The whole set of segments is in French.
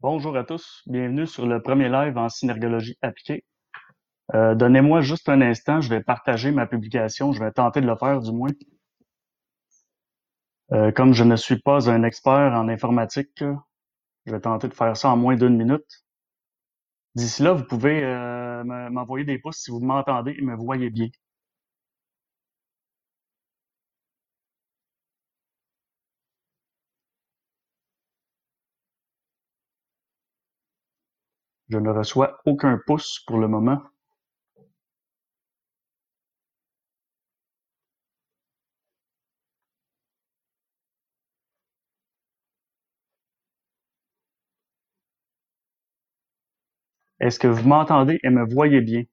Bonjour à tous, bienvenue sur le premier live en synergologie appliquée. Euh, Donnez-moi juste un instant, je vais partager ma publication, je vais tenter de le faire du moins. Euh, comme je ne suis pas un expert en informatique, je vais tenter de faire ça en moins d'une minute. D'ici là, vous pouvez euh, m'envoyer des pouces si vous m'entendez et me voyez bien. Je ne reçois aucun pouce pour le moment. Est-ce que vous m'entendez et me voyez bien?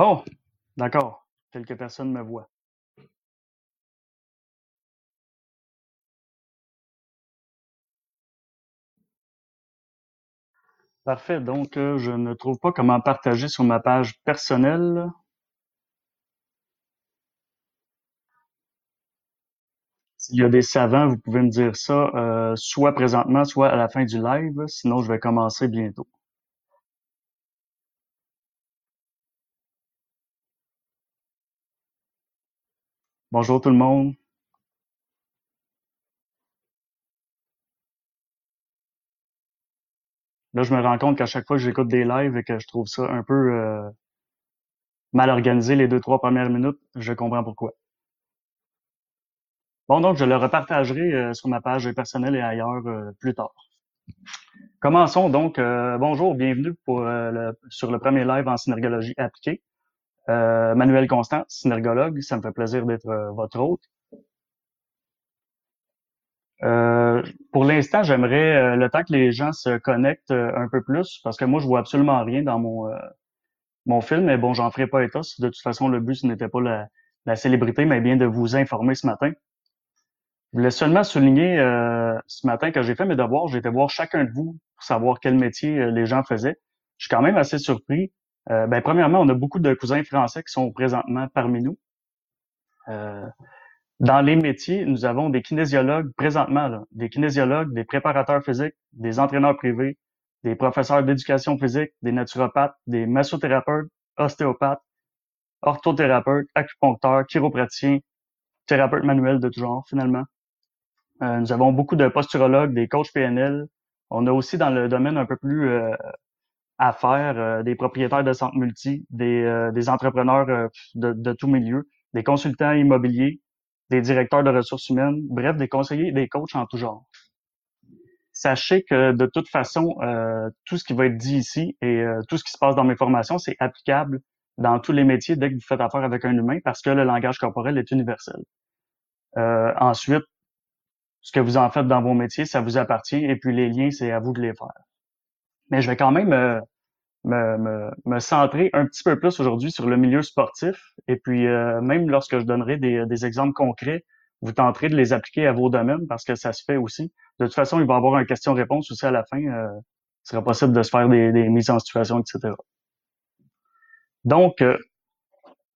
Bon, d'accord. Quelques personnes me voient. Parfait. Donc, euh, je ne trouve pas comment partager sur ma page personnelle. S'il y a des savants, vous pouvez me dire ça, euh, soit présentement, soit à la fin du live. Sinon, je vais commencer bientôt. Bonjour tout le monde. Là, je me rends compte qu'à chaque fois que j'écoute des lives et que je trouve ça un peu euh, mal organisé les deux, trois premières minutes, je comprends pourquoi. Bon, donc, je le repartagerai euh, sur ma page personnelle et ailleurs euh, plus tard. Commençons donc. bonjour, bienvenue pour, sur le premier live en synergologie appliquée. Manuel Constant, synergologue, ça me fait plaisir d'être votre hôte. Euh, pour l'instant, j'aimerais euh, le temps que les gens se connectent euh, un peu plus, parce que moi, je vois absolument rien dans mon mon film, mais bon, j'en ferai pas état. De toute façon, le but, n'était pas la, la, célébrité, mais bien de vous informer ce matin. Je voulais seulement souligner ce matin que j'ai fait mes devoirs. J'ai été voir chacun de vous pour savoir quel métier les gens faisaient. Je suis quand même assez surpris. Ben, premièrement, on a beaucoup de cousins français qui sont présentement parmi nous. Dans les métiers, nous avons des kinésiologues présentement, des kinésiologues, des préparateurs physiques, des entraîneurs privés, des professeurs d'éducation physique, des naturopathes, des massothérapeutes, ostéopathes, orthothérapeutes, acupuncteurs, chiropraticiens, thérapeutes manuels de tout genre finalement. Euh, nous avons beaucoup de posturologues, des coachs PNL. On a aussi dans le domaine un peu plus euh, affaires, euh, des propriétaires de centres multi, des, euh, entrepreneurs de, de tout milieu, des consultants immobiliers, des directeurs de ressources humaines, bref, des conseillers des coachs en tout genre. Sachez que de toute façon, euh, tout ce qui va être dit ici et euh, tout ce qui se passe dans mes formations, c'est applicable dans tous les métiers dès que vous faites affaire avec un humain parce que le langage corporel est universel. Euh, ensuite, ce que vous en faites dans vos métiers, ça vous appartient et puis les liens, c'est à vous de les faire. Mais je vais quand même me, me, me, centrer un petit peu plus aujourd'hui sur le milieu sportif. Et puis, euh, même lorsque je donnerai des, des, exemples concrets, vous tenterez de les appliquer à vos domaines parce que ça se fait aussi. De toute façon, il va y avoir un question-réponse aussi à la fin. Euh, il sera possible de se faire des, des mises en situation, etc. Donc, euh,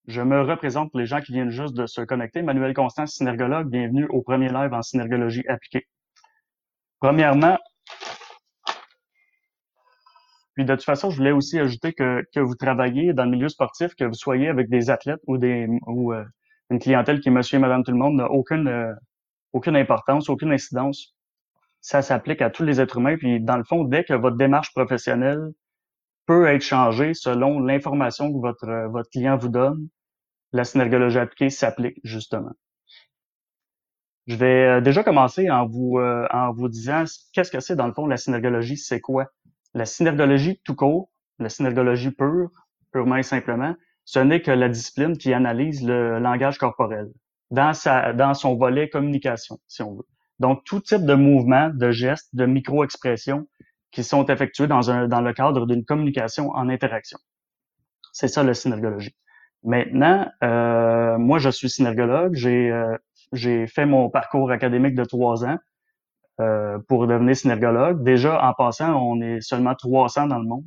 je me représente pour les gens qui viennent juste de se connecter. Manuel Constant, synergologue, bienvenue au premier live en synergologie appliquée. Premièrement, puis de toute façon, je voulais aussi ajouter que, que vous travaillez dans le milieu sportif, que vous soyez avec des athlètes ou des ou euh, une clientèle qui est monsieur et madame tout le monde n'a aucune euh, aucune importance, aucune incidence. Ça s'applique à tous les êtres humains. Puis dans le fond, dès que votre démarche professionnelle peut être changée selon l'information que votre euh, votre client vous donne, la synergologie appliquée s'applique justement. Je vais déjà commencer en vous en vous disant qu'est-ce que c'est dans le fond la synergologie, c'est quoi? La synergologie tout court, la synergologie pure, purement et simplement, ce n'est que la discipline qui analyse le langage corporel dans son volet communication, si on veut. Donc, tout type de mouvement, de gestes, de micro-expressions qui sont effectués dans le cadre d'une communication en interaction. C'est ça la synergologie. Maintenant, euh, moi, je suis synergologue. J'ai, euh, j'ai fait mon parcours académique de trois ans euh, pour devenir synergologue. Déjà, en passant, on est seulement 300 dans le monde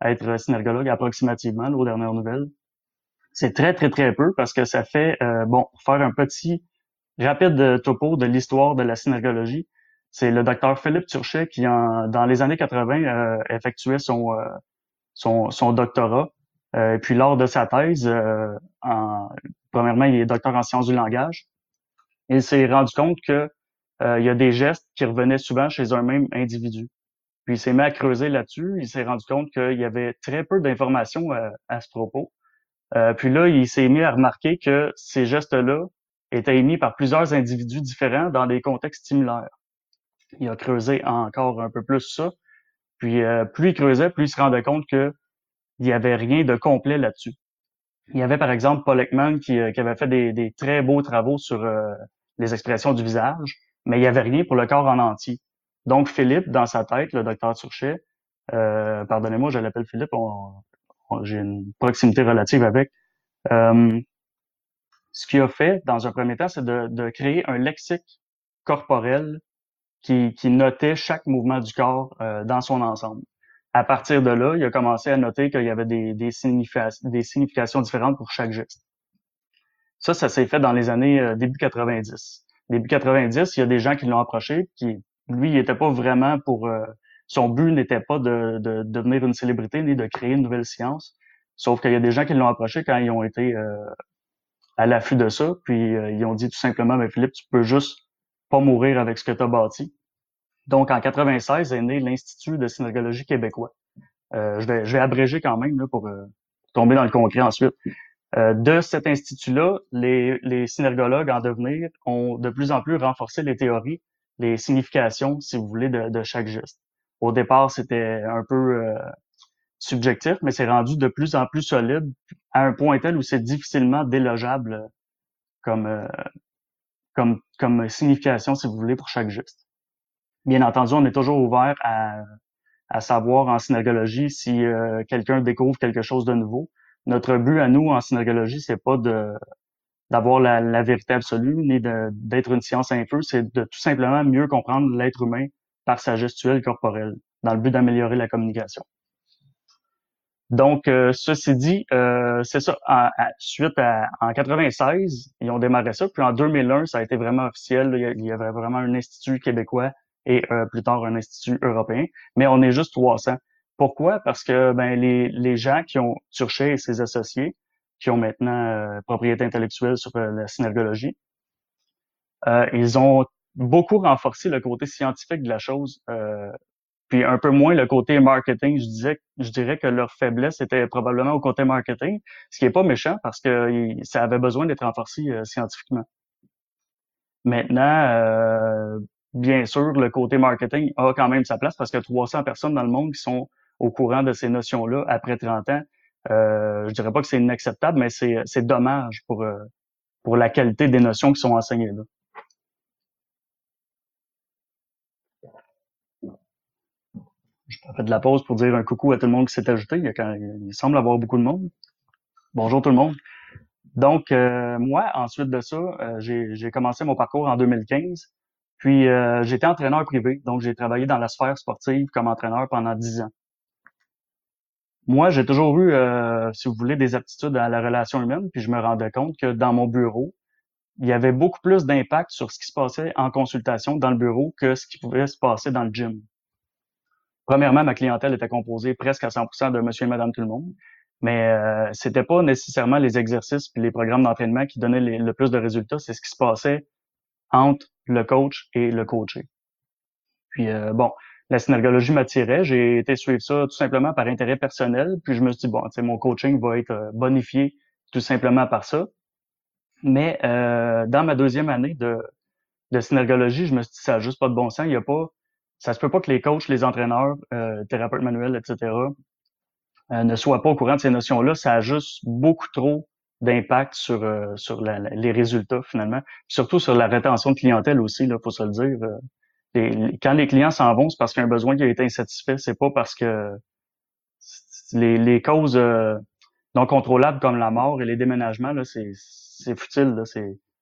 à être synergologue approximativement, aux dernières nouvelles. C'est très, très, très peu parce que ça fait, euh, bon, pour faire un petit rapide topo de l'histoire de la synergologie, c'est le docteur Philippe Turchet qui, en, dans les années 80, euh, effectuait son, euh, son, son, doctorat. Euh, puis lors de sa thèse, en, premièrement, il est docteur en sciences du langage. Il s'est rendu compte que il y a des gestes qui revenaient souvent chez un même individu. Puis il s'est mis à creuser là-dessus. Il s'est rendu compte qu'il y avait très peu d'informations à, ce propos. puis là, il s'est mis à remarquer que ces gestes-là étaient émis par plusieurs individus différents dans des contextes similaires il a creusé encore un peu plus ça. Puis euh, plus il creusait, plus il se rendait compte que il y avait rien de complet là-dessus. Il y avait par exemple Paul Ekman qui, euh, avait fait des, très beaux travaux sur euh, les expressions du visage, mais il y avait rien pour le corps en entier. Donc Philippe, dans sa tête, le docteur Turchet, pardonnez-moi, je l'appelle Philippe, j'ai une proximité relative avec. ce qu'il a fait dans un premier temps, c'est de, créer un lexique corporel qui, notait chaque mouvement du corps euh, dans son ensemble. À partir de là, il a commencé à noter qu'il y avait des, significations différentes pour chaque geste. Ça, ça s'est fait dans les années euh, début 90. Début 90, il y a des gens qui l'ont approché, qui lui, il n'était pas vraiment pour euh, son but n'était pas de, de, devenir une célébrité ni de créer une nouvelle science. Sauf qu'il y a des gens qui l'ont approché quand ils ont été à l'affût de ça, puis ils ont dit tout simplement, mais Philippe, tu peux juste pas mourir avec ce que tu as bâti. Donc, en 96 est né l'Institut de synergologie québécois. Euh, je, vais, je vais abréger quand même là, pour euh, tomber dans le concret ensuite. Euh, de cet institut-là, les, les synergologues en devenir ont de plus en plus renforcé les théories, les significations, si vous voulez, de, chaque geste. Au départ, c'était un peu euh, subjectif, mais c'est rendu de plus en plus solide à un point tel où c'est difficilement délogeable comme, euh, comme, comme signification, si vous voulez, pour chaque geste. Bien entendu, on est toujours ouvert à, à savoir en synergologie si euh, quelqu'un découvre quelque chose de nouveau. Notre but à nous en synergologie, c'est pas de d'avoir la, la, vérité absolue ni d'être une science infuse, c'est de tout simplement mieux comprendre l'être humain par sa gestuelle corporelle, dans le but d'améliorer la communication. Donc, euh, ceci dit, euh, c'est ça. En, suite à, en 96, ils ont démarré ça. Puis en 2001, ça a été vraiment officiel. Il y avait vraiment un institut québécois et euh, plus tard un institut européen. Mais on est juste 300. Pourquoi? Parce que ben, les, les gens qui ont Turchet et ses associés, qui ont maintenant propriété intellectuelle sur la synergologie, ils ont beaucoup renforcé le côté scientifique de la chose puis un peu moins le côté marketing. Je disais, je dirais que leur faiblesse était probablement au côté marketing, ce qui est pas méchant parce que ça avait besoin d'être renforcé euh, scientifiquement. Maintenant, euh, bien sûr, le côté marketing a quand même sa place parce que 300 personnes dans le monde qui sont au courant de ces notions-là après 30 ans. Euh, je dirais pas que c'est inacceptable, mais c'est dommage pour euh, pour la qualité des notions qui sont enseignées là. Je fais de la pause pour dire un coucou à tout le monde qui s'est ajouté. Il, y a il semble avoir beaucoup de monde. Bonjour tout le monde. Donc, euh, moi, ensuite de ça, euh, j'ai commencé mon parcours en 2015. Puis, euh, j'étais entraîneur privé. Donc, j'ai travaillé dans la sphère sportive comme entraîneur pendant dix ans. Moi, j'ai toujours eu, si vous voulez, des aptitudes à la relation humaine. Puis, je me rendais compte que dans mon bureau, il y avait beaucoup plus d'impact sur ce qui se passait en consultation dans le bureau que ce qui pouvait se passer dans le gym. Premièrement, ma clientèle était composée presque à 100% de monsieur et madame tout le monde. Mais euh, c'était pas nécessairement les exercices puis les programmes d'entraînement qui donnaient le plus de résultats, c'est ce qui se passait entre le coach et le coaché. Puis euh, bon, la synergologie m'attirait, j'ai été suivre ça tout simplement par intérêt personnel, puis je me suis dit bon, mon coaching va être euh, bonifié tout simplement par ça. Mais euh, dans ma deuxième année de, de synergologie, je me suis dit ça n'a juste pas de bon sens, il y a pas ça se peut pas que les coachs, les entraîneurs, euh, thérapeutes manuels, etc., euh, ne soient pas au courant de ces notions-là. Ça a juste beaucoup trop d'impact sur sur les résultats finalement, surtout sur la rétention de clientèle aussi. Là, faut se le dire. Euh, quand les clients s'en vont, c'est parce qu'il y a un besoin qui a été insatisfait. C'est pas parce que les, causes non contrôlables comme la mort et les déménagements c'est futile.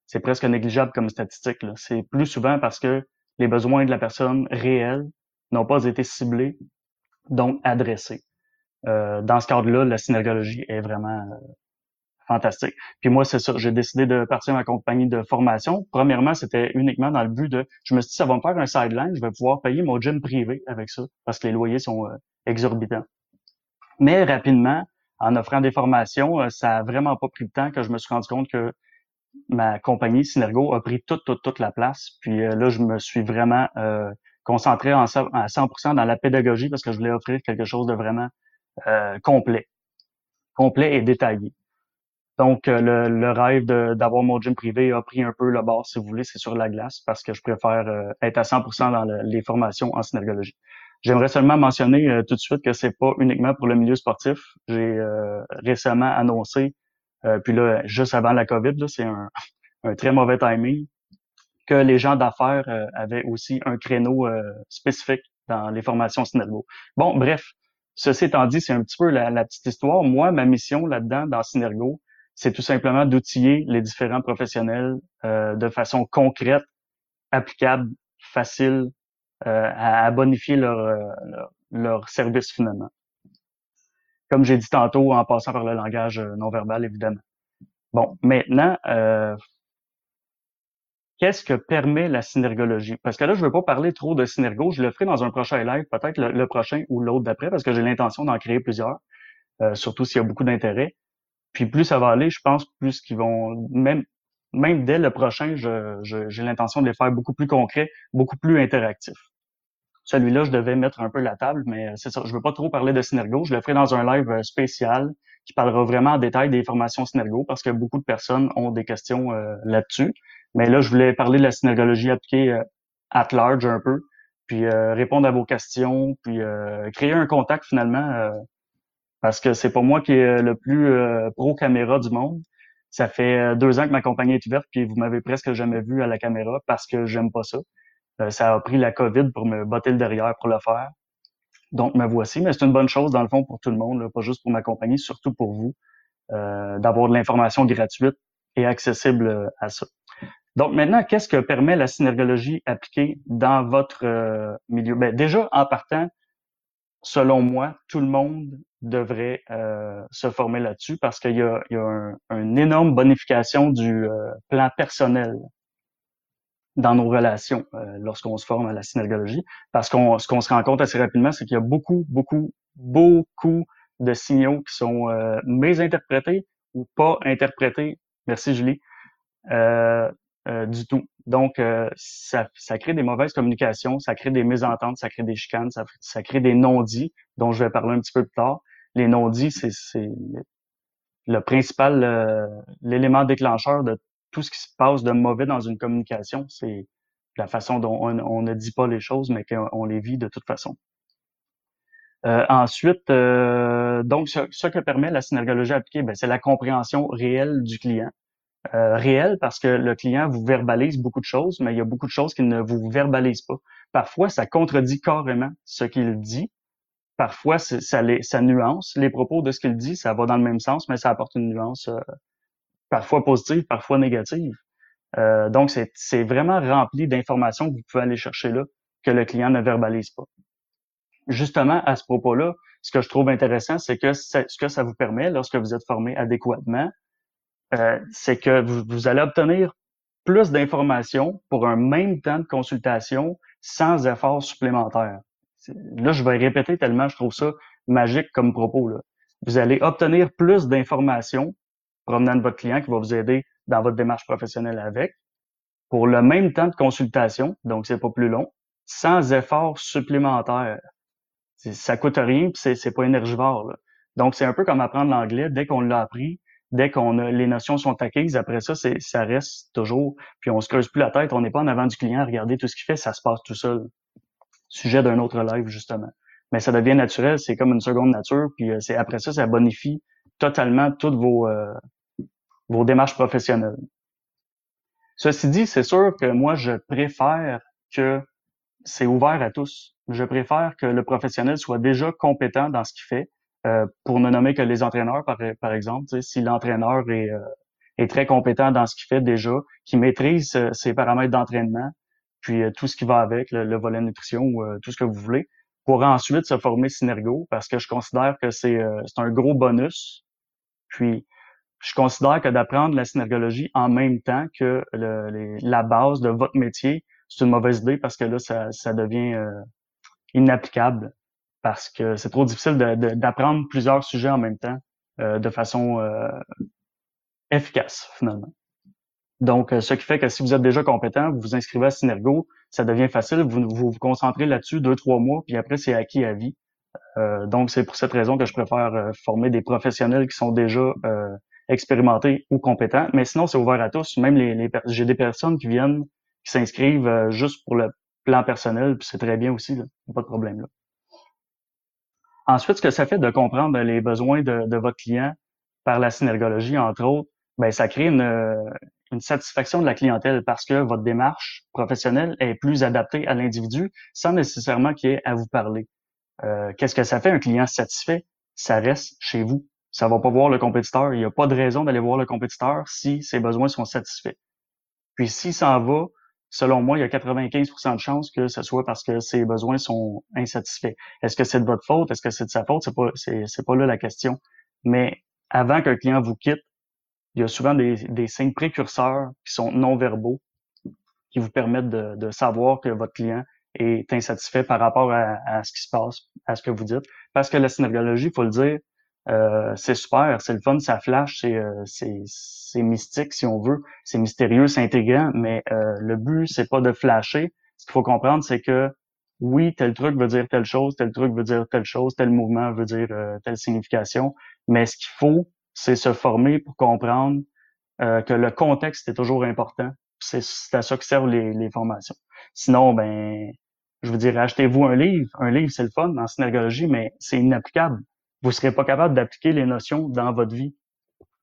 C'est presque négligeable comme statistique. C'est plus souvent parce que les besoins de la personne réelle n'ont pas été ciblés, donc adressés. Euh, dans ce cadre-là, la synergologie est vraiment euh, fantastique. Puis moi, c'est ça, j'ai décidé de partir ma compagnie de formation. Premièrement, c'était uniquement dans le but de, je me suis dit, ça va me faire un sideline, je vais pouvoir payer mon gym privé avec ça, parce que les loyers sont euh, exorbitants. Mais rapidement, en offrant des formations, ça a vraiment pas pris de temps que je me suis rendu compte que ma compagnie Synergo a pris toute, toute, toute la place. Puis là, je me suis vraiment concentré à 100% dans la pédagogie parce que je voulais offrir quelque chose de vraiment euh, complet, complet et détaillé. Donc, euh, le, rêve d'avoir mon gym privé a pris un peu le bord, si vous voulez, c'est sur la glace, parce que je préfère euh, être à 100% dans les formations en synergologie. J'aimerais seulement mentionner tout de suite que c'est pas uniquement pour le milieu sportif. J'ai récemment annoncé, puis là, juste avant la COVID, c'est un, un, très mauvais timing, que les gens d'affaires avaient aussi un créneau spécifique dans les formations Synergo. Bon, bref, Ceci étant dit, c'est un petit peu la, petite histoire. Moi, ma mission là-dedans, dans Synergo, c'est tout simplement d'outiller les différents professionnels euh, de façon concrète, applicable, facile, euh, à, bonifier leur, euh, leur, leur, service finalement. Comme j'ai dit tantôt, en passant par le langage non verbal, évidemment. Bon, maintenant, qu'est-ce que permet la synergologie? Parce que là, je ne veux pas parler trop de synergo. Je le ferai dans un prochain live, peut-être le, prochain ou l'autre d'après, parce que j'ai l'intention d'en créer plusieurs, euh, surtout s'il y a beaucoup d'intérêt. Puis plus ça va aller, je pense, plus qu'ils vont, même, même dès le prochain, j'ai l'intention de les faire beaucoup plus concrets, beaucoup plus interactifs. Celui-là, je devais mettre un peu la table, mais c'est ça. Je veux pas trop parler de Synergo. Je le ferai dans un live euh, spécial qui parlera vraiment en détail des formations Synergo parce que beaucoup de personnes ont des questions euh, là-dessus. Mais là, je voulais parler de la synergologie appliquée euh, at large un peu, puis euh, répondre à vos questions, puis euh, créer un contact finalement, parce que c'est pas moi qui est le plus pro caméra du monde. Ça fait deux ans que ma compagnie est ouverte, puis vous m'avez presque jamais vu à la caméra parce que j'aime pas ça. ça a pris la COVID pour me botter le derrière pour le faire. Donc, me voici. Mais c'est une bonne chose, dans le fond, pour tout le monde, pas juste pour ma compagnie, surtout pour vous, d'avoir de l'information gratuite et accessible à ça. Donc maintenant, qu'est-ce que permet la synergologie appliquée dans votre euh, milieu? Ben, déjà, en partant, selon moi, tout le monde devrait euh, se former là-dessus parce qu'il y a, il y a une énorme bonification du euh, plan personnel dans nos relations lorsqu'on se forme à la synergologie. Parce qu'on ce qu'on se rend compte assez rapidement, c'est qu'il y a beaucoup, beaucoup, beaucoup de signaux qui sont mésinterprétés ou pas interprétés. Merci Julie. Euh, euh, du tout. Donc, euh, ça, ça, crée des mauvaises communications, ça crée des mésententes, ça crée des chicanes, ça crée des non-dits, dont je vais parler un petit peu plus tard. Les non-dits, c'est le principal, euh, l'élément déclencheur de tout ce qui se passe de mauvais dans une communication. C'est la façon dont on, ne dit pas les choses, mais qu'on les vit de toute façon. Euh, ensuite, donc, ce, que permet la synergologie appliquée, ben, c'est la compréhension réelle du client. Euh, réel parce que le client vous verbalise beaucoup de choses, mais il y a beaucoup de choses qu'il ne vous verbalise pas. Parfois, ça contredit carrément ce qu'il dit. Parfois, ça, les, ça nuance les propos de ce qu'il dit, ça va dans le même sens, mais ça apporte une nuance euh, parfois positive, parfois négative. Euh, donc, c'est vraiment rempli d'informations que vous pouvez aller chercher là, que le client ne verbalise pas. Justement, à ce propos-là, ce que je trouve intéressant, c'est que ce que ça vous permet, lorsque vous êtes formé adéquatement, euh, c'est que vous, allez obtenir plus d'informations pour un même temps de consultation sans effort supplémentaire. Là, je vais répéter tellement je trouve ça magique comme propos. Là. Vous allez obtenir plus d'informations provenant de votre client qui va vous aider dans votre démarche professionnelle avec pour le même temps de consultation, donc c'est pas plus long, sans effort supplémentaire. Ça coûte rien, puis c'est pas énergivore. Donc c'est un peu comme apprendre l'anglais. Dès qu'on l'a appris, dès qu'on a les notions sont acquises, après ça, ça reste toujours. Puis on se creuse plus la tête, on n'est pas en avant du client à regarder tout ce qu'il fait, ça se passe tout seul. Sujet d'un autre live justement. Mais ça devient naturel, c'est comme une seconde nature. Puis euh, c'est après ça, ça bonifie totalement toutes vos euh, vos démarches professionnelles. Ceci dit, c'est sûr que moi, je préfère que c'est ouvert à tous. Je préfère que le professionnel soit déjà compétent dans ce qu'il fait, euh, pour ne nommer que les entraîneurs, par, exemple, si l'entraîneur est, euh, est très compétent dans ce qu'il fait déjà, qui maîtrise ses paramètres d'entraînement, puis tout ce qui va avec, le, volet nutrition ou tout ce que vous voulez, pour ensuite se former Synergo, parce que je considère que c'est un gros bonus. Puis je considère que d'apprendre la synergologie en même temps que la base de votre métier, c'est une mauvaise idée parce que là, ça, ça devient euh, inapplicable parce que c'est trop difficile d'apprendre plusieurs sujets en même temps euh, de façon euh, efficace, finalement. Donc, ce qui fait que si vous êtes déjà compétent, vous vous inscrivez à Synergo, ça devient facile, vous vous, vous concentrez là-dessus deux, trois mois, puis après, c'est acquis à vie. donc, c'est pour cette raison que je préfère former des professionnels qui sont déjà expérimentés ou compétents. Mais sinon, c'est ouvert à tous. Même les, les j'ai des personnes qui viennent, qui s'inscrivent euh, juste pour le plan personnel, puis c'est très bien aussi, là. pas de problème là. Ensuite, ce que ça fait de comprendre les besoins de, de votre client par la synergologie, entre autres, ben ça crée une, une satisfaction de la clientèle parce que votre démarche professionnelle est plus adaptée à l'individu sans nécessairement qu'il ait à vous parler. Euh, Qu'est-ce que ça fait? Un client satisfait? Ça reste chez vous ça va pas voir le compétiteur. Il n'y a pas de raison d'aller voir le compétiteur si ses besoins sont satisfaits. Puis s'il s'en va, selon moi, il y a 95% de chances que ce soit parce que ses besoins sont insatisfaits. Est-ce que c'est de votre faute? Est-ce que c'est de sa faute? C'est pas, c'est, pas là la question. Mais avant qu'un client vous quitte, il y a souvent des, des signes précurseurs qui sont non verbaux qui vous permettent de, de, savoir que votre client est insatisfait par rapport à, à, ce qui se passe, à ce que vous dites. Parce que la synergologie, il faut le dire, euh, c'est super, c'est le fun, ça flash, c'est euh, mystique si on veut, c'est mystérieux, c'est intégrant, mais euh, le but c'est pas de flasher. Ce qu'il faut comprendre, c'est que oui, tel truc veut dire telle chose, tel truc veut dire telle chose, tel mouvement veut dire telle signification, mais ce qu'il faut, c'est se former pour comprendre que le contexte est toujours important. C'est à ça que servent les, formations. Sinon, ben, je vous dirais, achetez-vous un livre. Un livre, c'est le fun en synergologie, mais c'est inapplicable vous serez pas capable d'appliquer les notions dans votre vie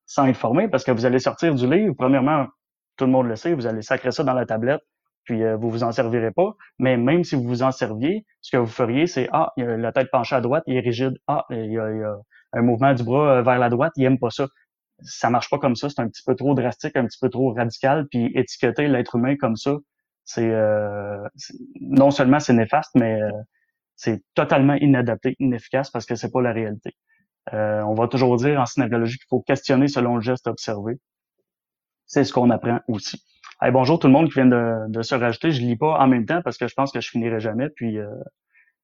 sans être formé parce que vous allez sortir du livre. Premièrement, tout le monde le sait, vous allez sacrer ça dans la tablette, puis euh, vous vous en servirez pas. Mais même si vous vous en serviez, ce que vous feriez, c'est ah, il a la tête penchée à droite, il est rigide. Ah, il y a, un mouvement du bras euh, vers la droite, il aime pas ça. Ça marche pas comme ça, c'est un petit peu trop drastique, un petit peu trop radical. Puis étiqueter l'être humain comme ça, c'est euh, non seulement c'est néfaste, mais c'est totalement inadapté, inefficace parce que c'est pas la réalité. Euh, on va toujours dire en synergologie qu'il faut questionner selon le geste observé. C'est ce qu'on apprend aussi. bonjour tout le monde qui vient de, se rajouter. Je lis pas en même temps parce que je pense que je finirai jamais. Puis euh,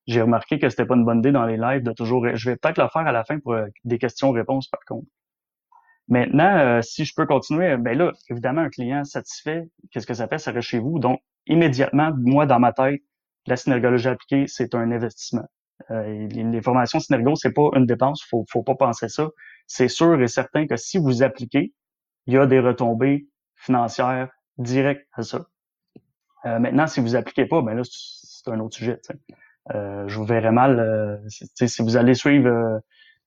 j'ai remarqué que c'était pas une bonne idée dans les lives de toujours. Je vais peut-être le faire à la fin pour euh, des questions-réponses par contre. Maintenant, si je peux continuer, ben là, évidemment, un client satisfait, qu'est-ce que ça fait? Ça reste chez vous. Donc, immédiatement, moi, dans ma tête, la synergologie appliquée, c'est un investissement. Euh, les formations synergo, c'est pas une dépense, faut, faut pas penser ça. C'est sûr et certain que si vous appliquez, il y a des retombées financières directes à ça. Euh, maintenant, si vous appliquez pas, ben là, c'est un autre sujet. Euh, je vous verrais mal. Euh, si vous allez suivre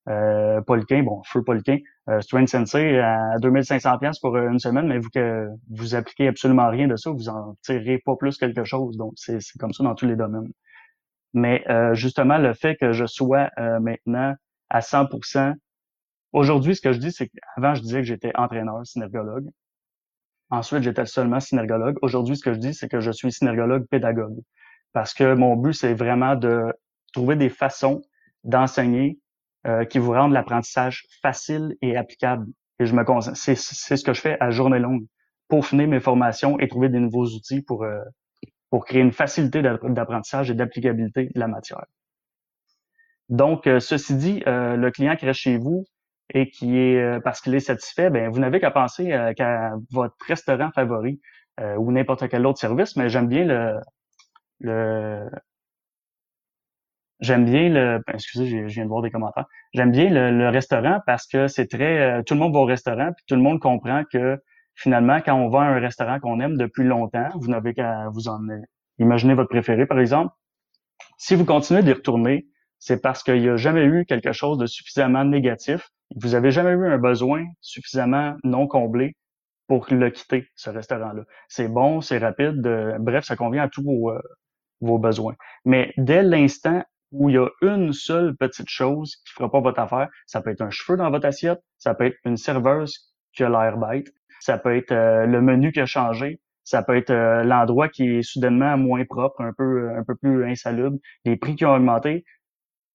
euh, Poliquin, bon, feu Poliquin, euh, Strength Sensei à 2500 pièces pour une semaine, mais vous que vous appliquez absolument rien de ça, vous en tirez pas plus quelque chose. Donc, c'est comme ça dans tous les domaines. Mais euh, justement, le fait que je sois euh, maintenant à 100%, aujourd'hui, ce que je dis, c'est qu'avant, je disais que j'étais entraîneur, synergologue. Ensuite, j'étais seulement synergologue. Aujourd'hui, ce que je dis, c'est que je suis synergologue pédagogue. Parce que mon but, c'est vraiment de trouver des façons d'enseigner euh, qui vous rendent l'apprentissage facile et applicable. Et je me c'est, c'est ce que je fais à journée longue, peaufiner mes formations et trouver des nouveaux outils pour euh, pour créer une facilité d'apprentissage et d'applicabilité de la matière. Donc, euh, ceci dit, le client qui reste chez vous et qui est parce qu'il est satisfait, ben vous n'avez qu'à penser qu'à votre restaurant favori ou n'importe quel autre service. Mais j'aime bien le, le J'aime bien le, ben, excusez, je viens de voir des commentaires. J'aime bien le, restaurant parce que c'est très, euh, tout le monde va au restaurant puis tout le monde comprend que finalement, quand on va à un restaurant qu'on aime depuis longtemps, vous n'avez qu'à vous en imaginer votre préféré, par exemple. Si vous continuez d'y retourner, c'est parce qu'il n'y a jamais eu quelque chose de suffisamment négatif. Vous avez jamais eu un besoin suffisamment non comblé pour le quitter, ce restaurant-là. C'est bon, c'est rapide, euh, bref, ça convient à tous vos, euh, vos besoins. Mais dès l'instant où il y a une seule petite chose qui fera pas votre affaire. Ça peut être un cheveu dans votre assiette, ça peut être une serveuse qui a l'air bête, ça peut être euh, le menu qui a changé, ça peut être euh, l'endroit qui est soudainement moins propre, un peu un peu plus insalubre, les prix qui ont augmenté.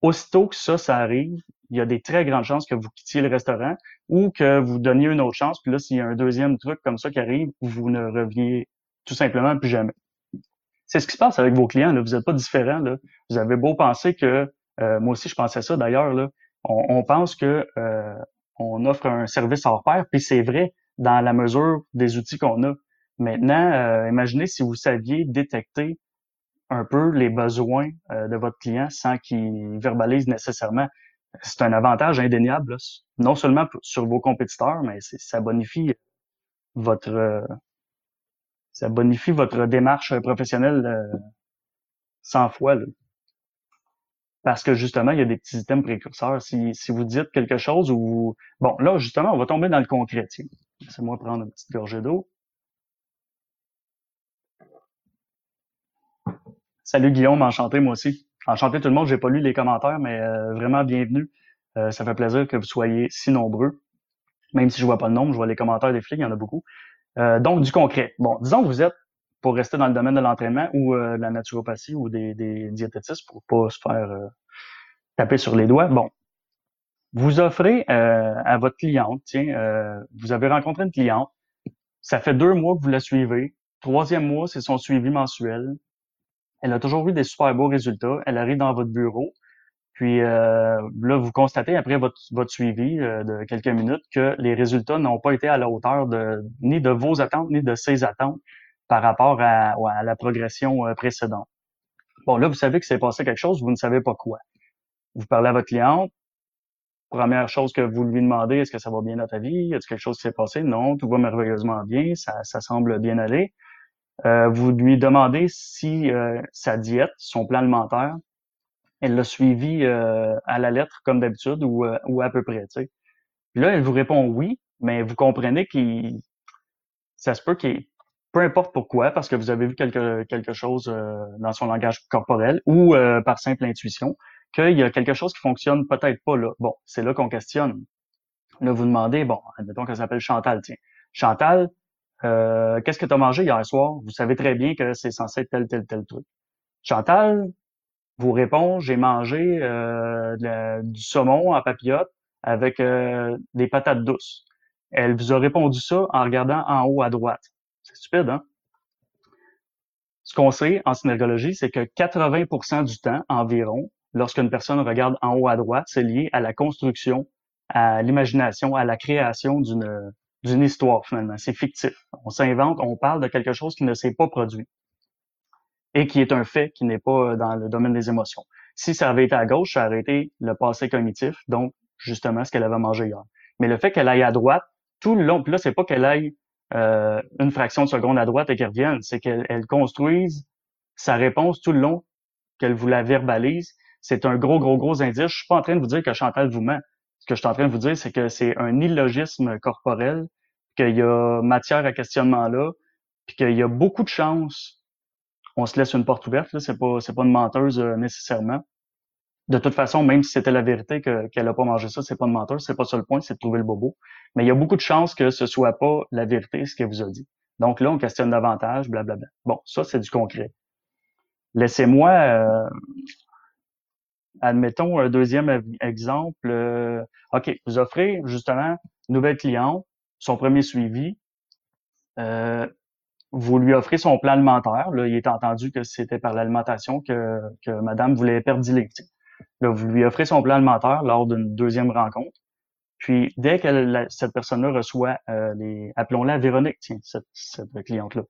Aussitôt que ça, ça arrive, il y a des très grandes chances que vous quittiez le restaurant ou que vous donniez une autre chance. Puis là, s'il y a un deuxième truc comme ça qui arrive, vous ne reveniez tout simplement plus jamais. C'est ce qui se passe avec vos clients. Là. Vous n'êtes pas différent. Là. Vous avez beau penser que, euh, moi aussi je pensais ça d'ailleurs, là. On, pense que euh, on offre un service hors pair, puis c'est vrai dans la mesure des outils qu'on a. Maintenant, euh, imaginez si vous saviez détecter un peu les besoins de votre client sans qu'il verbalise nécessairement. C'est un avantage indéniable, non seulement sur vos compétiteurs, mais ça bonifie votre ça bonifie votre démarche professionnelle euh, 100 fois. Parce que justement, il y a des petits items précurseurs. Si, si vous dites quelque chose ou bon, là justement, on va tomber dans le concret. Laissez-moi prendre une petite gorgée d'eau. Salut Guillaume, enchanté moi aussi. Enchanté tout le monde. J'ai pas lu les commentaires, mais euh, vraiment bienvenue. Euh, ça fait plaisir que vous soyez si nombreux. Même si je vois pas le nombre, je vois les commentaires des flics, il y en a beaucoup. Euh, donc, du concret. Bon, disons que vous êtes, pour rester dans le domaine de l'entraînement ou euh, de la naturopathie ou des, des diététistes pour pas se faire euh, taper sur les doigts. Bon, vous offrez à votre cliente, tiens, vous avez rencontré une cliente, ça fait deux mois que vous la suivez, troisième mois, c'est son suivi mensuel. Elle a toujours eu des super beaux résultats. Elle arrive dans votre bureau. Puis euh, là, vous constatez après votre, votre suivi euh, de quelques minutes que les résultats n'ont pas été à la hauteur de ni de vos attentes ni de ses attentes par rapport à, à la progression euh, précédente. Bon, là, vous savez que c'est passé quelque chose, vous ne savez pas quoi. Vous parlez à votre cliente. Première chose que vous lui demandez, est-ce que ça va bien dans ta vie? Y a quelque chose qui s'est passé? Non, tout va merveilleusement bien, ça, ça semble bien aller. Euh, vous lui demandez si sa diète, son plan alimentaire, elle l'a suivi euh, à la lettre comme d'habitude ou, euh, ou à peu près. Tu sais. Puis là, elle vous répond oui, mais vous comprenez qu'il ça se peut qu'il peu importe pourquoi, parce que vous avez vu quelque, chose euh, dans son langage corporel ou par simple intuition, qu'il y a quelque chose qui fonctionne peut-être pas là. Bon, c'est là qu'on questionne. Là, vous demandez, bon, admettons qu'elle s'appelle Chantal, tiens. Chantal, qu'est-ce que tu as mangé hier soir? Vous savez très bien que c'est censé être tel, tel, tel truc. Chantal, vous répond j'ai mangé euh, du saumon en papillote avec euh, des patates douces. Elle vous a répondu ça en regardant en haut à droite. C'est stupide, hein? Ce qu'on sait en synergologie, c'est que 80% du temps environ, lorsqu'une personne regarde en haut à droite, c'est lié à la construction, à l'imagination, à la création d'une d'une histoire finalement. C'est fictif. On s'invente, on parle de quelque chose qui ne s'est pas produit et qui est un fait qui n'est pas euh, dans le domaine des émotions. Si ça avait été à gauche, ça aurait été le passé cognitif, donc justement ce qu'elle avait mangé hier. Mais le fait qu'elle aille à droite, tout le long, puis là, c'est pas qu'elle aille euh, une fraction de seconde à droite et qu'elle revienne, c'est qu'elle construise sa réponse tout le long, qu'elle vous la verbalise. C'est un gros, gros, gros indice. Je suis pas en train de vous dire que Chantal vous ment. Ce que je suis en train de vous dire, c'est que c'est un illogisme corporel, qu'il y a matière à questionnement là, puis qu'il y a beaucoup de chances on se laisse une porte ouverte. Là, c'est pas c'est pas une menteuse euh, nécessairement. De toute façon, même si c'était la vérité qu'elle a pas mangé ça, c'est pas une menteuse. C'est pas ça le point, c'est de trouver le bobo. Mais il y a beaucoup de chances que ce soit pas la vérité ce qu'elle vous a dit. Donc là, on questionne davantage, blablabla. Bon, ça c'est du concret. Laissez-moi, euh, admettons un deuxième exemple. Euh, ok, vous offrez justement nouvelle cliente, son premier suivi. Vous lui offrez son plan alimentaire. Il est entendu que c'était par l'alimentation que, madame voulait perdre 10 livres. Là, vous lui offrez son plan alimentaire lors d'une deuxième rencontre. Puis, dès que cette personne-là reçoit euh, les... Appelons-la Véronique, tiens, cette, cette cliente-là.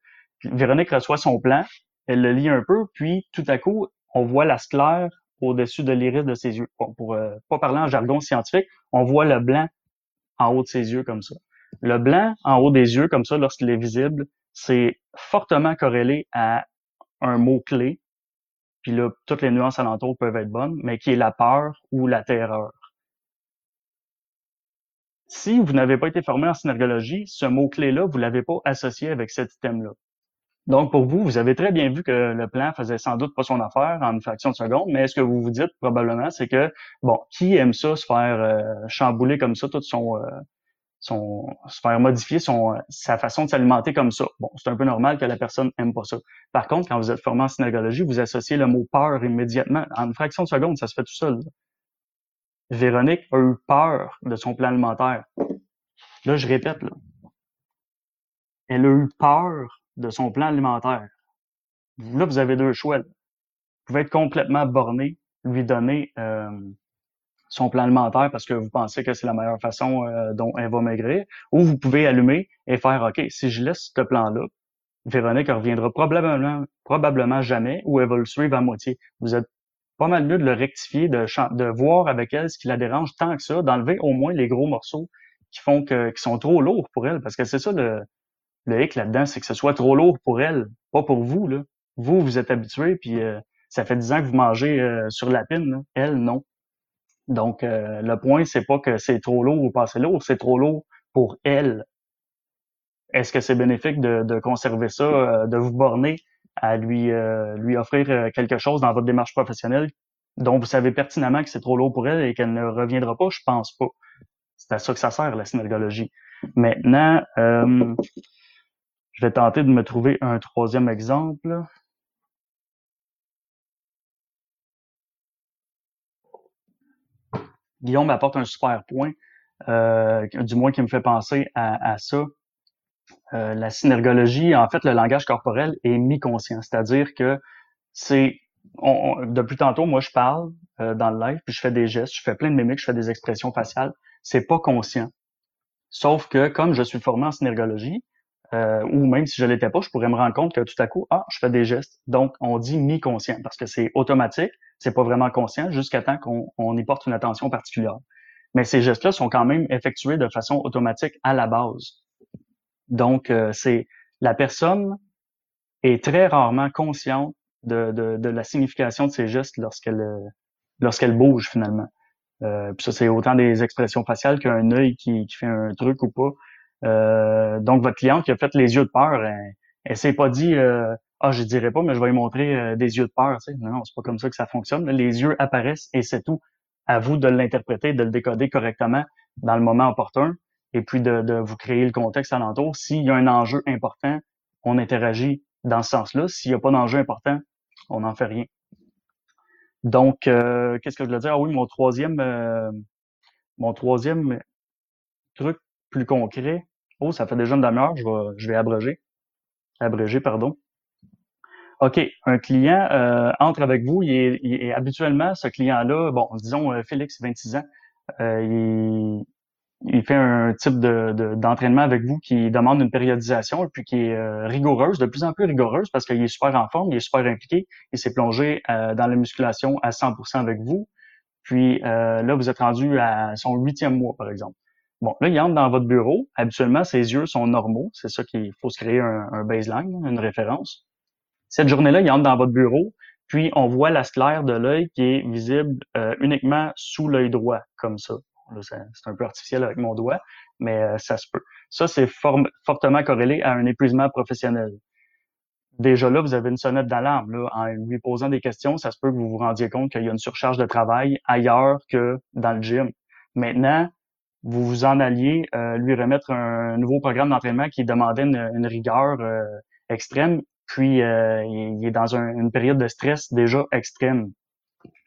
Véronique reçoit son plan, elle le lit un peu, puis tout à coup, on voit la sclère au-dessus de l'iris de ses yeux. Pour euh, pas parler en jargon scientifique, on voit le blanc en haut de ses yeux comme ça. Le blanc en haut des yeux comme ça, lorsqu'il est visible, c'est fortement corrélé à un mot-clé, puis là, toutes les nuances alentour peuvent être bonnes, mais qui est la peur ou la terreur. Si vous n'avez pas été formé en synergologie, ce mot-clé-là, vous l'avez pas associé avec cet item-là. Donc, pour vous, vous avez très bien vu que le plan faisait sans doute pas son affaire en une fraction de seconde, mais ce que vous vous dites probablement, c'est que, bon, qui aime ça se faire euh, chambouler comme ça toute son, euh, son, se faire modifier sa façon de s'alimenter comme ça. Bon, c'est un peu normal que la personne aime pas ça. Par contre, quand vous êtes formé en synergologie, vous associez le mot peur immédiatement. En une fraction de seconde, ça se fait tout seul. Véronique a eu peur de son plan alimentaire. Là, je répète, là. Elle a eu peur de son plan alimentaire. Là, vous avez deux choix. Vous pouvez être complètement borné, lui donner euh, son plan alimentaire parce que vous pensez que c'est la meilleure façon euh, dont elle va maigrir, ou vous pouvez allumer et faire OK, si je laisse ce plan-là, Véronique reviendra probablement probablement jamais ou elle va le suivre à moitié. Vous êtes pas mal mieux de le rectifier, de, voir avec elle ce qui la dérange tant que ça, d'enlever au moins les gros morceaux qui font que qui sont trop lourds pour elle, parce que c'est ça le, le hic là-dedans, c'est que ce soit trop lourd pour elle, pas pour vous. Là. Vous, vous êtes habitué, puis euh, ça fait dix ans que vous mangez euh, sur la pine. Elle, non. Donc, euh, le point, c'est pas que c'est trop lourd ou pas assez lourd, c'est trop lourd pour elle. Est-ce que c'est bénéfique de, conserver ça, euh, de vous borner à lui, euh, lui offrir quelque chose dans votre démarche professionnelle dont vous savez pertinemment que c'est trop lourd pour elle et qu'elle ne reviendra pas? Je pense pas. C'est à ça que ça sert, la synergologie. Maintenant, je vais tenter de me trouver un troisième exemple. Guillaume apporte un super point, euh, du moins qui me fait penser à, ça. Euh, la synergologie, en fait, le langage corporel est mi-conscient, c'est-à-dire que c'est depuis tantôt, moi, je parle euh, dans le live, puis je fais des gestes, je fais plein de mimiques, je fais des expressions faciales. C'est pas conscient. Sauf que comme je suis formé en synergologie, ou même si je l'étais pas, je pourrais me rendre compte que tout à coup, ah, je fais des gestes. Donc, on dit mi-conscient parce que c'est automatique, c'est pas vraiment conscient jusqu'à temps qu'on y porte une attention particulière. Mais ces gestes-là sont quand même effectués de façon automatique à la base. Donc, euh, c'est la personne est très rarement consciente de, de, la signification de ces gestes lorsqu'elle lorsqu'elle bouge finalement. Euh, ça, c'est autant des expressions faciales qu'un œil qui, qui fait un truc ou pas. Euh, donc, votre cliente qui a fait les yeux de peur, elle, elle s'est pas dit euh, ah, je dirais pas, mais je vais lui montrer euh, des yeux de peur. Sais. Non, c'est pas comme ça que ça fonctionne. Les yeux apparaissent et c'est tout. À vous de l'interpréter, de le décoder correctement dans le moment opportun, et puis de, de vous créer le contexte alentour. S'il y a un enjeu important, on interagit dans ce sens-là. S'il n'y a pas d'enjeu important, on n'en fait rien. Donc, euh, qu'est-ce que je voulais dire? Ah oui, mon troisième, euh, mon troisième truc plus concret. Oh, ça fait déjà une demi-heure, je vais, je vais abréger. Abréger, pardon. OK, un client euh, entre avec vous, il est, habituellement, ce client-là, bon, disons euh, Félix, 26 ans, euh, il, fait un type de, d'entraînement avec vous qui demande une périodisation puis qui est rigoureuse, de plus en plus rigoureuse parce qu'il est super en forme, il est super impliqué, il s'est plongé dans la musculation à 100% avec vous. Puis là, vous êtes rendu à son huitième mois, par exemple. Bon, là, il entre dans votre bureau. Habituellement, ses yeux sont normaux. C'est ça qu'il faut se créer un, baseline, une référence. Cette journée-là, il entre dans votre bureau, puis on voit la sclère de l'œil qui est visible euh, uniquement sous l'œil droit, comme ça. c'est un peu artificiel avec mon doigt, mais euh, ça se peut. Ça, c'est fortement corrélé à un épuisement professionnel. Déjà là, vous avez une sonnette d'alarme. En lui posant des questions, ça se peut que vous vous rendiez compte qu'il y a une surcharge de travail ailleurs que dans le gym. Maintenant, vous vous en alliez euh, lui remettre un nouveau programme d'entraînement qui demandait une, rigueur extrême puis euh, il, est dans une période de stress déjà extrême.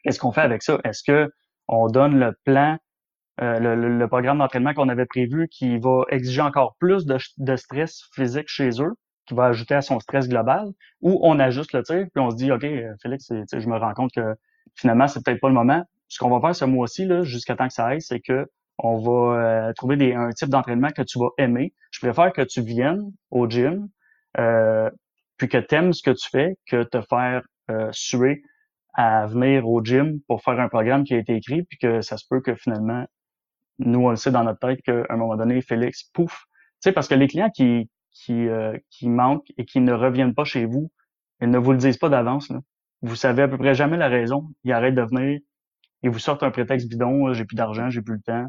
Qu'est-ce qu'on fait avec ça? Est-ce que on donne le plan, euh, le, programme d'entraînement qu'on avait prévu qui va exiger encore plus de, stress physique chez eux, qui va ajouter à son stress global, ou on ajuste le tir, puis on se dit, OK, Félix, je me rends compte que finalement, c'est peut-être pas le moment. Ce qu'on va faire ce mois-ci, jusqu'à temps que ça aille, c'est que on va euh, trouver des, un type d'entraînement que tu vas aimer. Je préfère que tu viennes au gym, euh, puis que t'aimes ce que tu fais, que te faire euh, suer à venir au gym pour faire un programme qui a été écrit, puis que ça se peut que finalement, nous, on le sait dans notre tête qu'à un moment donné, Félix, pouf. Tu sais, parce que les clients qui, qui, euh, qui manquent et qui ne reviennent pas chez vous, ils ne vous le disent pas d'avance. Vous savez à peu près jamais la raison. Ils arrêtent de venir. Ils vous sortent un prétexte bidon, j'ai plus d'argent, j'ai plus le temps.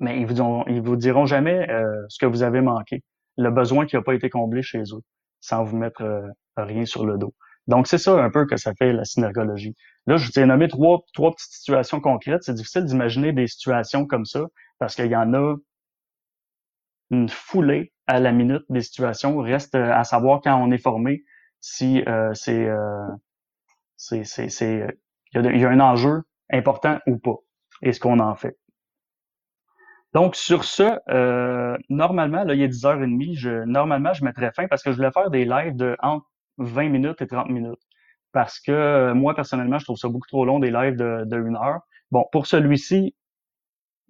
Mais ils vous, ils vous diront jamais euh, ce que vous avez manqué, le besoin qui n'a pas été comblé chez eux sans vous mettre euh, rien sur le dos. Donc, c'est ça un peu que ça fait la synergologie. Là, je vous ai nommé trois, trois petites situations concrètes. C'est difficile d'imaginer des situations comme ça parce qu'il y en a une foulée à la minute des situations. Reste à savoir quand on est formé si c'est c'est c'est il y, a, un enjeu important ou pas et ce qu'on en fait. Donc, sur ce, euh, normalement, là, il est 10h30, je, normalement, je mettrais fin parce que je voulais faire des lives de entre 20 minutes et 30 minutes. Parce que euh, moi, personnellement, je trouve ça beaucoup trop long, des lives de, de une heure. Bon, pour celui-ci,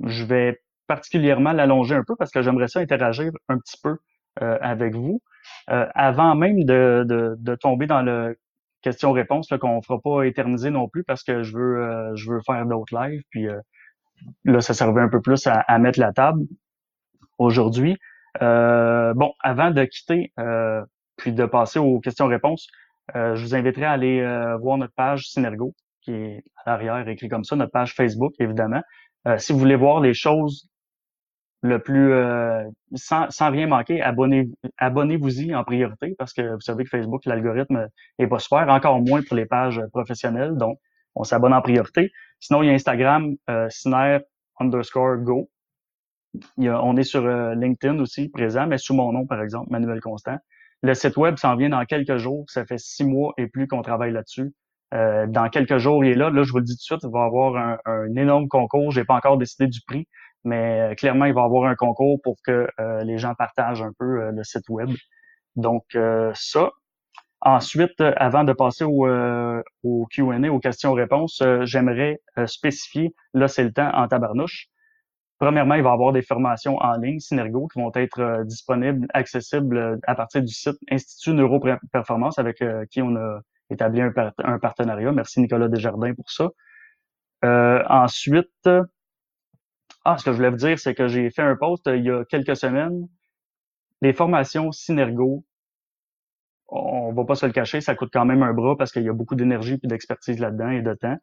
je vais particulièrement l'allonger un peu parce que j'aimerais ça interagir un petit peu euh, avec vous. avant même de, de, de, tomber dans le question-réponse qu'on fera pas éterniser non plus parce que je veux je veux faire d'autres lives puis là, ça servait un peu plus à, mettre la table aujourd'hui. Euh, bon, avant de quitter, euh, puis de passer aux questions-réponses, euh, je vous inviterai à aller voir notre page Synergo, qui est à l'arrière, écrit comme ça, notre page Facebook, évidemment. si vous voulez voir les choses le plus sans, sans rien manquer, abonnez, abonnez-vous-y en priorité parce que vous savez que Facebook, l'algorithme est pas super, encore moins pour les pages professionnelles. Donc, on s'abonne en priorité. Sinon, il y a Instagram, euh, underscore go. on est sur euh, LinkedIn aussi présent, mais sous mon nom, par exemple, Manuel Constant. Le site web s'en vient dans quelques jours. Ça fait six mois et plus qu'on travaille là-dessus. Euh, dans quelques jours, il est là. Là, je vous le dis tout de suite, il va y avoir un, énorme concours. J'ai pas encore décidé du prix, mais clairement, il va y avoir un concours pour que les gens partagent un peu le site web. Donc, ça. Ensuite, euh, avant de passer au, euh, Q&A, aux questions-réponses, euh, j'aimerais spécifier, là c'est le temps en tabarnouche. Premièrement, il va y avoir des formations en ligne, Synergo, qui vont être disponibles, accessibles à partir du site Institut Neuroperformance, avec qui on a établi un, un, partenariat. Merci Nicolas Desjardins pour ça. ensuite, ah, ce que je voulais vous dire, c'est que j'ai fait un post il y a quelques semaines. Les formations Synergo on va pas se le cacher, ça coûte quand même un bras parce qu'il y a beaucoup d'énergie et d'expertise là-dedans et de temps.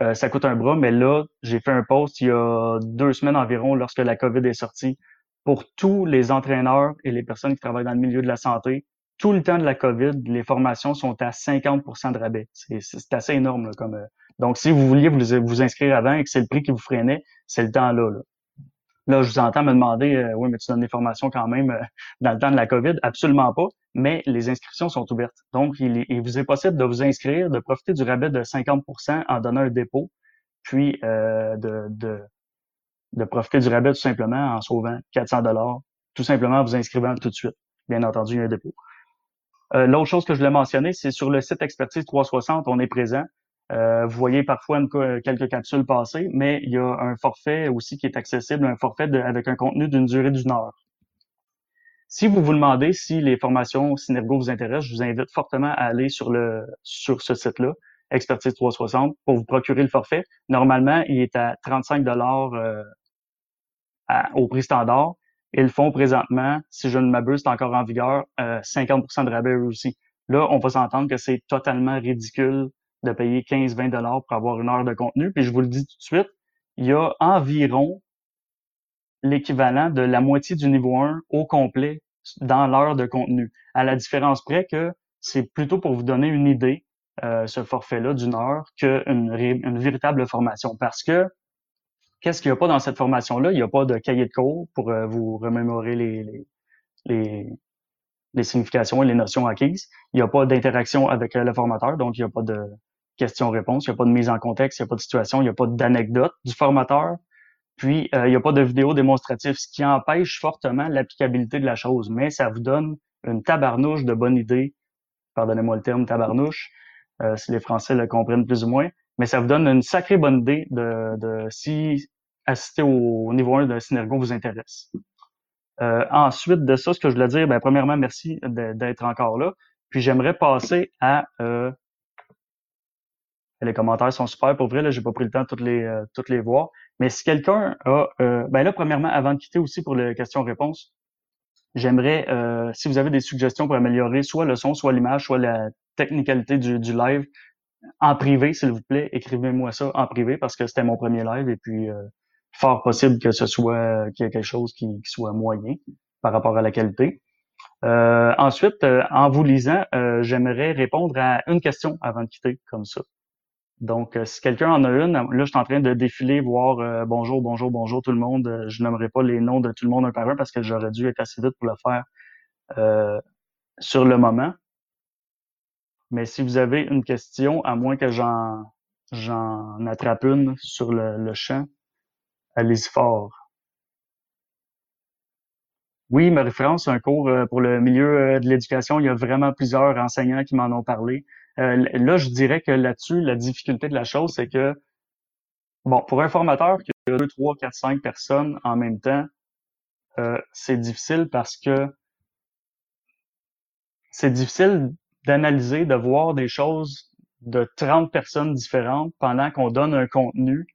Euh, ça coûte un bras, mais là, j'ai fait un post il y a deux semaines environ lorsque la COVID est sortie pour tous les entraîneurs et les personnes qui travaillent dans le milieu de la santé. Tout le temps de la COVID, les formations sont à 50 de rabais. C'est assez énorme. comme, euh, Donc, si vous vouliez vous, vous inscrire avant et que c'est le prix qui vous freinait, c'est le temps là. là. Là, je vous entends me demander, euh, oui, mais tu donnes des formations quand même euh, dans le temps de la COVID? Absolument pas, mais les inscriptions sont ouvertes. Donc, il, vous est possible de vous inscrire, de profiter du rabais de 50% en donnant un dépôt, puis euh, de, de, de, profiter du rabais tout simplement en sauvant 400 dollars, tout simplement en vous inscrivant tout de suite. Bien entendu, il y a un dépôt. L'autre chose que je voulais mentionner, c'est sur le site Expertise 360, on est présent. Euh, vous voyez parfois quelques capsules passer, mais il y a un forfait aussi qui est accessible, un forfait avec un contenu d'une durée d'une heure. Si vous vous demandez si les formations Synergo vous intéressent, je vous invite fortement à aller sur le sur ce site-là, Expertise 360, pour vous procurer le forfait. Normalement, il est à 35 dollars euh, au prix standard. Ils font présentement, si je ne m'abuse, encore en vigueur, 50% euh, de rabais aussi. Là, on va s'entendre que c'est totalement ridicule de payer 15-20 dollars pour avoir une heure de contenu. Puis je vous le dis tout de suite, il y a environ l'équivalent de la moitié du niveau 1 au complet dans l'heure de contenu. À la différence près que c'est plutôt pour vous donner une idée, euh, ce forfait-là d'une heure, qu'une une véritable formation. Parce que qu'est-ce qu'il n'y a pas dans cette formation-là? Il n'y a pas de cahier de cours pour euh, vous remémorer les, les, les, significations et les notions acquises. Il n'y a pas d'interaction avec euh, le formateur, donc il n'y a pas de questions-réponses, il n'y a pas de mise en contexte, il n'y a pas de situation, il n'y a pas d'anecdote du formateur. Puis, euh, il n'y a pas de vidéo démonstrative, ce qui empêche fortement l'applicabilité de la chose. Mais ça vous donne une tabarnouche de bonnes idées. Pardonnez-moi le terme tabarnouche, euh, si les Français le comprennent plus ou moins. Mais ça vous donne une sacrée bonne idée de, de si assister au niveau 1 de Synergo vous intéresse. Euh, ensuite de ça, ce que je voulais dire, ben, premièrement, merci d'être encore là. Puis j'aimerais passer à euh, les commentaires sont super pour vrai, là, j'ai pas pris le temps de toutes les, euh, toutes les voir. Mais si quelqu'un a euh, ben là, premièrement, avant de quitter aussi pour les questions-réponses, j'aimerais, euh, si vous avez des suggestions pour améliorer soit le son, soit l'image, soit la technicalité du, du live, en privé, s'il vous plaît, écrivez-moi ça en privé parce que c'était mon premier live et puis fort possible que ce soit qu'il y ait quelque chose qui, qui, soit moyen par rapport à la qualité. ensuite, en vous lisant, j'aimerais répondre à une question avant de quitter, comme ça. Donc, si quelqu'un en a une, là, je suis en train de défiler, voir bonjour, bonjour, bonjour tout le monde. je n'aimerais pas les noms de tout le monde un par un parce que j'aurais dû être assez vite pour le faire sur le moment. Mais si vous avez une question, à moins que j'en j'en attrape une sur le, le champ, allez-y fort. Oui, Marie-France, un cours euh, pour le milieu euh, de l'éducation. Il y a vraiment plusieurs enseignants qui m'en ont parlé. Euh, là, je dirais que là-dessus, la difficulté de la chose, c'est que, bon, pour un formateur qui a deux, trois, quatre, cinq personnes en même temps, c'est difficile parce que c'est difficile d'analyser, de voir des choses de 30 personnes différentes pendant qu'on donne un contenu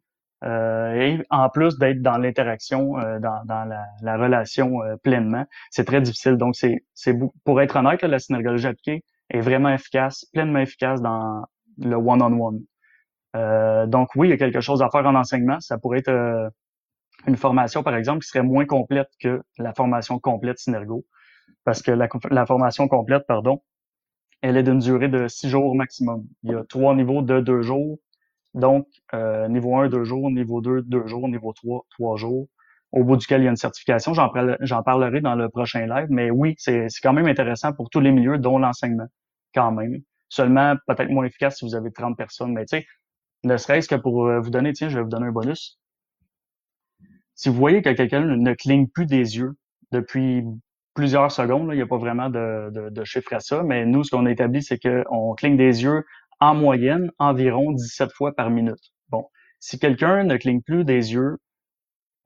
euh, et en plus d'être dans l'interaction, euh, dans, dans la, la, relation euh, pleinement, c'est très difficile. Donc, c'est, c'est pour être honnête, la synergologie appliquée est vraiment efficace, pleinement efficace dans le one-on-one. donc, oui, il y a quelque chose à faire en enseignement. Ça pourrait être une formation, par exemple, qui serait moins complète que la formation complète Synergo. Parce que la, la formation complète, pardon, elle est d'une durée de six jours maximum. Il y a trois niveaux de deux jours. Donc, euh, niveau 1, deux jours, niveau 2, deux jours, niveau 3, trois jours, au bout duquel il y a une certification. J'en parlerai dans le prochain live, mais oui, c'est quand même intéressant pour tous les milieux, dont l'enseignement, quand même. Seulement, peut-être moins efficace si vous avez 30 personnes, mais tu sais, ne serait-ce que pour euh, vous donner, tiens, je vais vous donner un bonus. Si vous voyez que quelqu'un ne cligne plus des yeux depuis plusieurs secondes. il n'y a pas vraiment de, de, de, chiffre à ça, mais nous, ce qu'on a établi, c'est qu'on cligne des yeux en moyenne environ 17 fois par minute. Bon, si quelqu'un ne cligne plus des yeux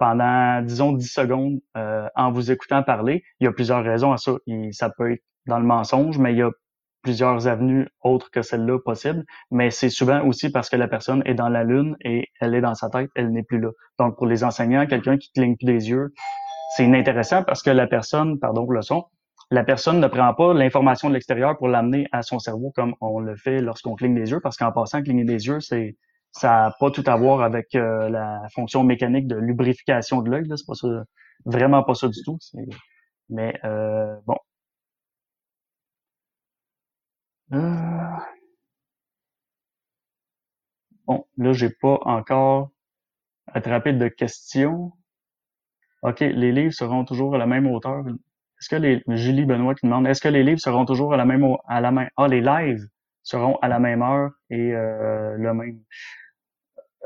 pendant, disons, 10 secondes euh, en vous écoutant parler, il y a plusieurs raisons à ça. ça peut être dans le mensonge, mais il y a plusieurs avenues autres que celle-là possibles, mais c'est souvent aussi parce que la personne est dans la lune et elle est dans sa tête, elle n'est plus là. Donc, pour les enseignants, quelqu'un qui cligne plus des yeux, c'est inintéressant parce que la personne, pardon le son, la personne ne prend pas l'information de l'extérieur pour l'amener à son cerveau comme on le fait lorsqu'on cligne des yeux, parce qu'en passant, cligner des yeux, c'est ça n'a pas tout à voir avec euh, la fonction mécanique de lubrification de l'œil. C'est pas ça, vraiment pas ça du tout. Mais euh, bon. Euh... Bon, là, j'ai pas encore attrapé de questions. OK, les livres seront toujours à la même hauteur. Est-ce que les Julie Benoît qui demande est-ce que les livres seront toujours à la même à la même ah les lives seront à la même heure et euh, le même.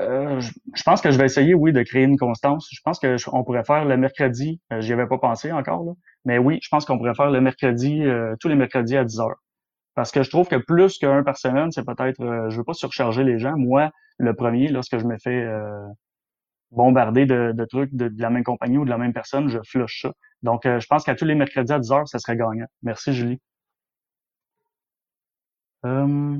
Euh, je, pense que je vais essayer, oui, de créer une constance. Je pense que on pourrait faire le mercredi. Euh, J'y avais pas pensé encore, là. Mais oui, je pense qu'on pourrait faire le mercredi, euh, tous les mercredis à 10 heures. Parce que je trouve que plus qu'un par semaine, c'est peut-être. je veux pas surcharger les gens. Moi, le premier, lorsque je me fais bombardé de, trucs de, la même compagnie ou de la même personne, je flush ça. Donc, euh, je pense qu'à tous les mercredis à 10 heures, ça serait gagnant. Merci, Julie. Euh,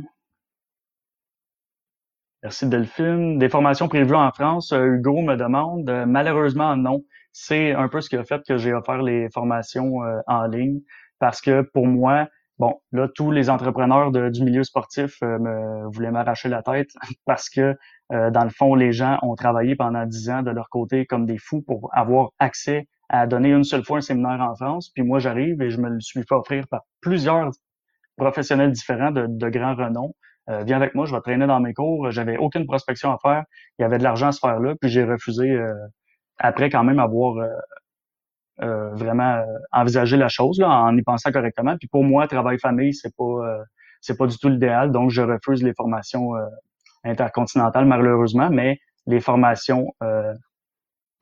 merci, Delphine. Des formations prévues en France, euh, Hugo me demande. malheureusement, non. C'est un peu ce qui a fait que j'ai offert les formations en ligne parce que pour moi, bon, là, tous les entrepreneurs du milieu sportif me voulaient m'arracher la tête parce que euh, dans le fond, les gens ont travaillé pendant dix ans de leur côté comme des fous pour avoir accès à donner une seule fois un séminaire en France. Puis moi, j'arrive et je me le suis fait offrir par plusieurs professionnels différents de, de grands renom. Euh, viens avec moi, je vais traîner dans mes cours. J'avais aucune prospection à faire. Il y avait de l'argent à se faire là. Puis j'ai refusé euh, après quand même avoir euh, vraiment envisagé la chose là, en y pensant correctement. Puis pour moi, travail famille, c'est pas c'est pas du tout l'idéal. Donc je refuse les formations intercontinentale, malheureusement, mais les formations euh,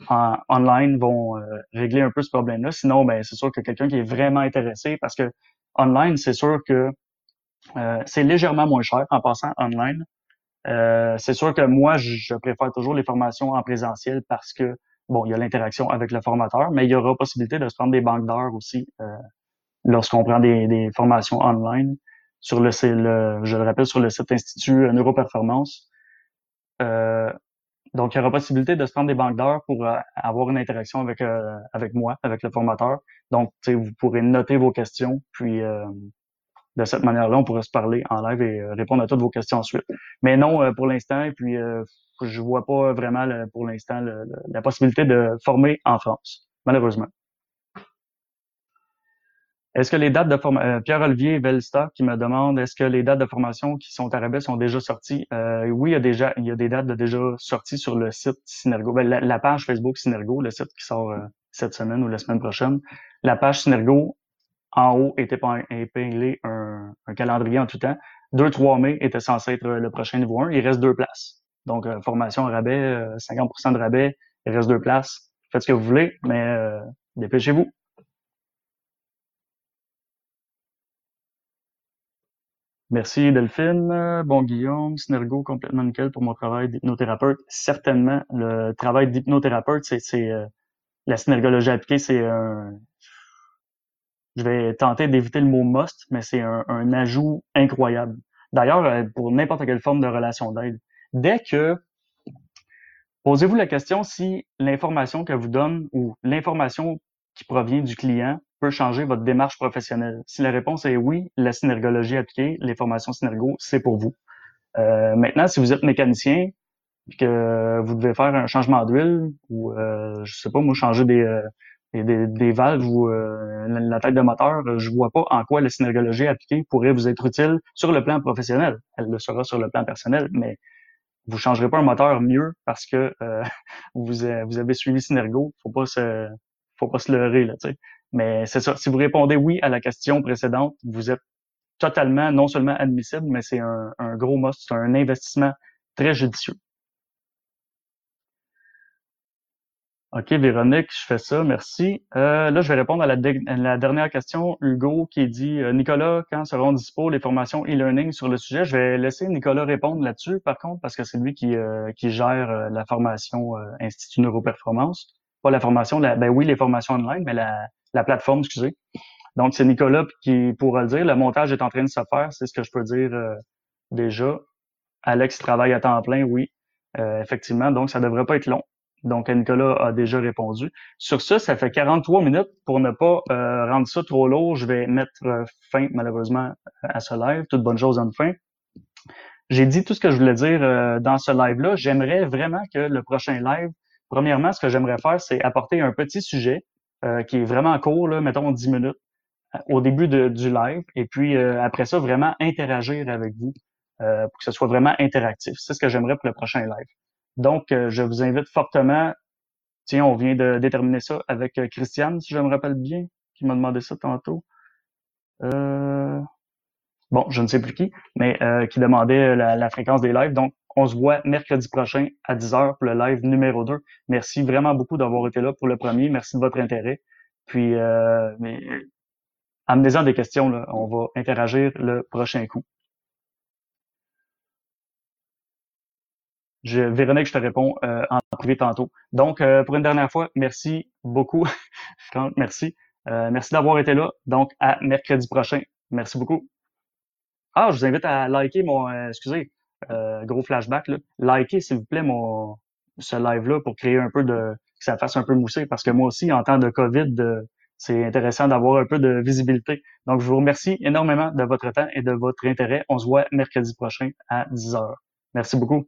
en online vont euh, régler un peu ce problème-là. Sinon, ben, c'est sûr que quelqu'un qui est vraiment intéressé, parce que online, c'est sûr que euh, c'est légèrement moins cher en passant online. c'est sûr que moi, je préfère toujours les formations en présentiel parce que, bon, il y a l'interaction avec le formateur, mais il y aura possibilité de se prendre des banques d'heures aussi lorsqu'on prend des, des, formations online sur le, le, je le rappelle, sur le site Institut Neuroperformance. Euh, donc, il y aura possibilité de se prendre des banques d'heures pour euh, avoir une interaction avec euh, avec moi, avec le formateur. Donc, vous pourrez noter vos questions, puis euh, de cette manière-là, on pourrait se parler en live et répondre à toutes vos questions ensuite. Mais non, pour l'instant, et puis je vois pas vraiment pour l'instant la possibilité de former en France, malheureusement. Est-ce que les dates de formation, Pierre-Olivier Velstock qui me demande, est-ce que les dates de formation qui sont à rabais sont déjà sorties? Euh, oui, il y a déjà, il y a des dates de déjà sorties sur le site Synergo. Ben, la, page Facebook Synergo, le site qui sort euh, cette semaine ou la semaine prochaine. La page Synergo, en haut, était épinglé un, un calendrier en tout temps. 2-3 mai était censé être le prochain niveau 1. Il reste deux places. Donc, euh, formation rabais, 50% de rabais, il reste deux places. Faites ce que vous voulez, mais dépêchez-vous. Merci Delphine. Bon Guillaume, Synergo complètement nickel pour mon travail d'hypnothérapeute. Certainement, le travail d'hypnothérapeute, c'est euh, la synergologie appliquée, c'est un. Je vais tenter d'éviter le mot must, mais c'est un, ajout incroyable. D'ailleurs, euh, pour n'importe quelle forme de relation d'aide, dès que posez-vous la question si l'information que vous donne ou l'information qui provient du client peut changer votre démarche professionnelle? Si la réponse est oui, la synergologie appliquée, les formations Synergo, c'est pour vous. Euh, maintenant, si vous êtes mécanicien et que vous devez faire un changement d'huile ou euh, je sais pas, moi, changer des, euh, des, valves ou euh, la tête de moteur, je vois pas en quoi la synergologie appliquée pourrait vous être utile sur le plan professionnel. Elle le sera sur le plan personnel, mais vous changerez pas un moteur mieux parce que vous, vous avez suivi Synergo. Faut pas se faut pas se leurrer là, tu sais. Mais c'est ça. Si vous répondez oui à la question précédente, vous êtes totalement, non seulement admissible, mais c'est un, gros must, c'est un investissement très judicieux. OK, Véronique, je fais ça, merci. Euh, là, je vais répondre à la, dernière question. Hugo qui dit euh, Nicolas, quand seront dispo les formations e-learning sur le sujet? Je vais laisser Nicolas répondre là-dessus, par contre, parce que c'est lui qui, euh, qui gère la formation Institut Neuroperformance. Pas la formation, la, ben oui, les formations online, mais la, la plateforme, excusez. Donc, c'est Nicolas qui pourra le dire. Le montage est en train de se faire, c'est ce que je peux dire euh, déjà. Alex travaille à temps plein, oui, euh, effectivement. Donc, ça devrait pas être long. Donc, Nicolas a déjà répondu. Sur ça, ça fait 43 minutes. Pour ne pas euh, rendre ça trop lourd, je vais mettre fin, malheureusement, à ce live. Toute bonne chose en fin. J'ai dit tout ce que je voulais dire dans ce live-là. J'aimerais vraiment que le prochain live, premièrement, ce que j'aimerais faire, c'est apporter un petit sujet euh, qui est vraiment court, là, mettons 10 minutes euh, au début du live, et puis euh, après ça, vraiment interagir avec vous pour que ce soit vraiment interactif. C'est ce que j'aimerais pour le prochain live. Donc, je vous invite fortement, tiens, on vient de déterminer ça avec Christiane, si je me rappelle bien, qui m'a demandé ça tantôt. bon, je ne sais plus qui, mais qui demandait la, fréquence des lives. Donc, on se voit mercredi prochain à 10h pour le live numéro 2. Merci vraiment beaucoup d'avoir été là pour le premier. Merci de votre intérêt. Puis, euh, mais, amenez-en des questions. On va interagir le prochain coup. Je, Véronique, je te réponds euh, en privé tantôt. Donc, euh, pour une dernière fois, merci beaucoup. merci. Euh, merci d'avoir été là. Donc, à mercredi prochain. Merci beaucoup. Ah, je vous invite à liker mon... excusez, gros flashback, là, likez s'il vous plaît mon ce live-là pour créer un peu de que ça fasse un peu mousser parce que moi aussi, en temps de COVID, c'est intéressant d'avoir un peu de visibilité. Donc, je vous remercie énormément de votre temps et de votre intérêt. On se voit mercredi prochain à 10h. Merci beaucoup.